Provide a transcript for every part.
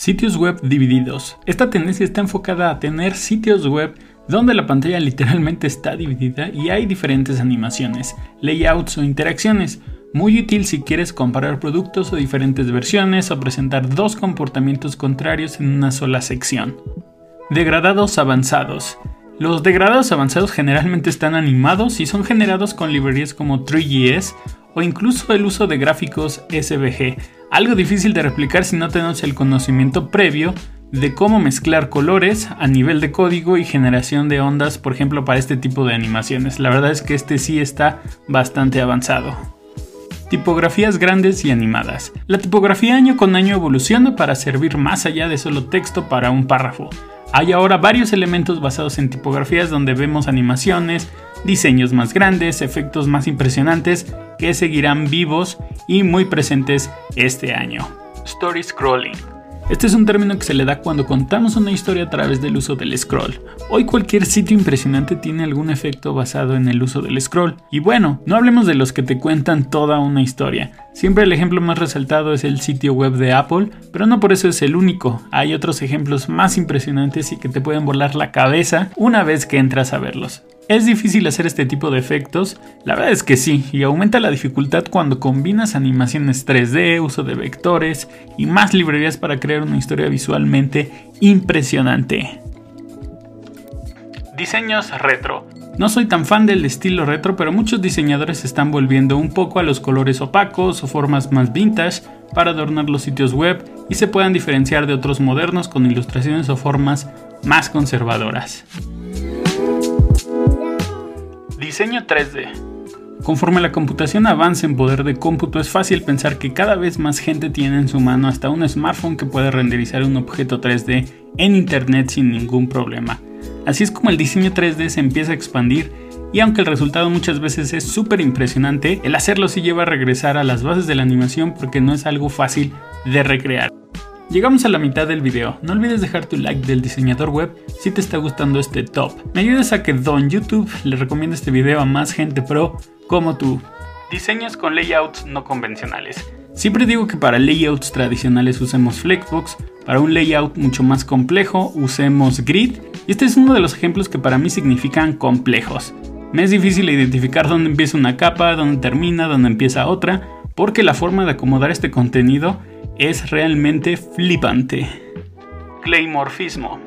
Sitios web divididos. Esta tendencia está enfocada a tener sitios web donde la pantalla literalmente está dividida y hay diferentes animaciones, layouts o interacciones. Muy útil si quieres comparar productos o diferentes versiones o presentar dos comportamientos contrarios en una sola sección. Degradados avanzados. Los degradados avanzados generalmente están animados y son generados con librerías como 3GS o incluso el uso de gráficos SVG, algo difícil de replicar si no tenemos el conocimiento previo de cómo mezclar colores a nivel de código y generación de ondas, por ejemplo, para este tipo de animaciones. La verdad es que este sí está bastante avanzado. Tipografías grandes y animadas. La tipografía año con año evoluciona para servir más allá de solo texto para un párrafo. Hay ahora varios elementos basados en tipografías donde vemos animaciones, diseños más grandes, efectos más impresionantes que seguirán vivos y muy presentes este año. Story Scrolling. Este es un término que se le da cuando contamos una historia a través del uso del scroll. Hoy cualquier sitio impresionante tiene algún efecto basado en el uso del scroll. Y bueno, no hablemos de los que te cuentan toda una historia. Siempre el ejemplo más resaltado es el sitio web de Apple, pero no por eso es el único. Hay otros ejemplos más impresionantes y que te pueden volar la cabeza una vez que entras a verlos. ¿Es difícil hacer este tipo de efectos? La verdad es que sí, y aumenta la dificultad cuando combinas animaciones 3D, uso de vectores y más librerías para crear una historia visualmente impresionante. Diseños retro. No soy tan fan del estilo retro, pero muchos diseñadores están volviendo un poco a los colores opacos o formas más vintage para adornar los sitios web y se puedan diferenciar de otros modernos con ilustraciones o formas más conservadoras. Diseño 3D. Conforme la computación avanza en poder de cómputo, es fácil pensar que cada vez más gente tiene en su mano hasta un smartphone que puede renderizar un objeto 3D en Internet sin ningún problema. Así es como el diseño 3D se empieza a expandir y aunque el resultado muchas veces es súper impresionante, el hacerlo sí lleva a regresar a las bases de la animación porque no es algo fácil de recrear. Llegamos a la mitad del video, no olvides dejar tu like del diseñador web si te está gustando este top. Me ayudas a que Don YouTube le recomiende este video a más gente pro como tú. Diseños con layouts no convencionales. Siempre digo que para layouts tradicionales usemos Flexbox, para un layout mucho más complejo usemos Grid, y este es uno de los ejemplos que para mí significan complejos. Me es difícil identificar dónde empieza una capa, dónde termina, dónde empieza otra, porque la forma de acomodar este contenido es realmente flipante. Claymorfismo.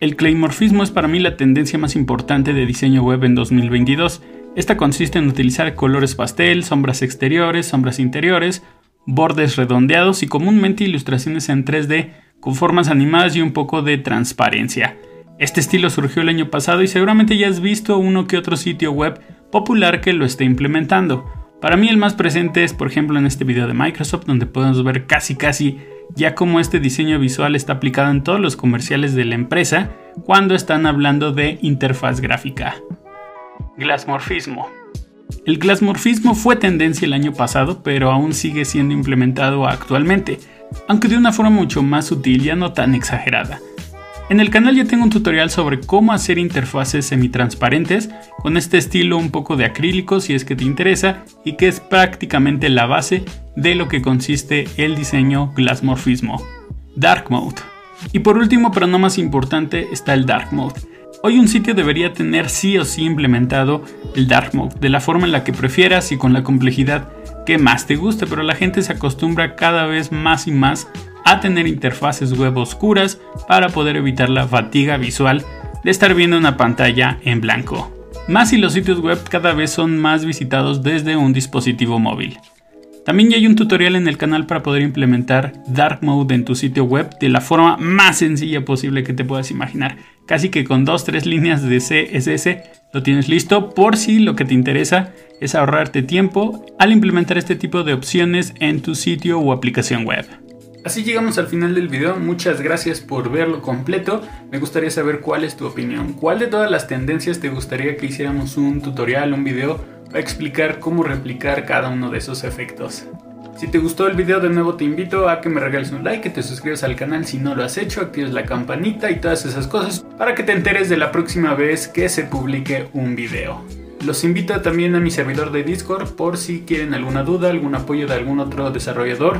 El claymorfismo es para mí la tendencia más importante de diseño web en 2022. Esta consiste en utilizar colores pastel, sombras exteriores, sombras interiores, bordes redondeados y comúnmente ilustraciones en 3D con formas animadas y un poco de transparencia. Este estilo surgió el año pasado y seguramente ya has visto uno que otro sitio web popular que lo esté implementando. Para mí el más presente es por ejemplo en este video de Microsoft donde podemos ver casi casi ya cómo este diseño visual está aplicado en todos los comerciales de la empresa cuando están hablando de interfaz gráfica. Glassmorfismo. El glassmorfismo fue tendencia el año pasado, pero aún sigue siendo implementado actualmente, aunque de una forma mucho más sutil y no tan exagerada. En el canal ya tengo un tutorial sobre cómo hacer interfaces semitransparentes con este estilo un poco de acrílico si es que te interesa y que es prácticamente la base de lo que consiste el diseño Glassmorfismo. Dark Mode. Y por último, pero no más importante, está el Dark Mode. Hoy un sitio debería tener sí o sí implementado el Dark Mode, de la forma en la que prefieras y con la complejidad que más te guste, pero la gente se acostumbra cada vez más y más a tener interfaces web oscuras para poder evitar la fatiga visual de estar viendo una pantalla en blanco. Más si los sitios web cada vez son más visitados desde un dispositivo móvil. También ya hay un tutorial en el canal para poder implementar Dark Mode en tu sitio web de la forma más sencilla posible que te puedas imaginar. Casi que con 2-3 líneas de CSS lo tienes listo por si lo que te interesa es ahorrarte tiempo al implementar este tipo de opciones en tu sitio o aplicación web. Así llegamos al final del video, muchas gracias por verlo completo. Me gustaría saber cuál es tu opinión. ¿Cuál de todas las tendencias te gustaría que hiciéramos un tutorial, un video para explicar cómo replicar cada uno de esos efectos? Si te gustó el video de nuevo te invito a que me regales un like, que te suscribas al canal si no lo has hecho, actives la campanita y todas esas cosas para que te enteres de la próxima vez que se publique un video. Los invito también a mi servidor de Discord por si quieren alguna duda, algún apoyo de algún otro desarrollador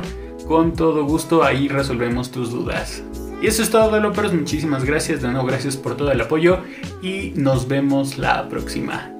con todo gusto ahí resolvemos tus dudas. Y eso es todo, developers. Muchísimas gracias. De nuevo, gracias por todo el apoyo. Y nos vemos la próxima.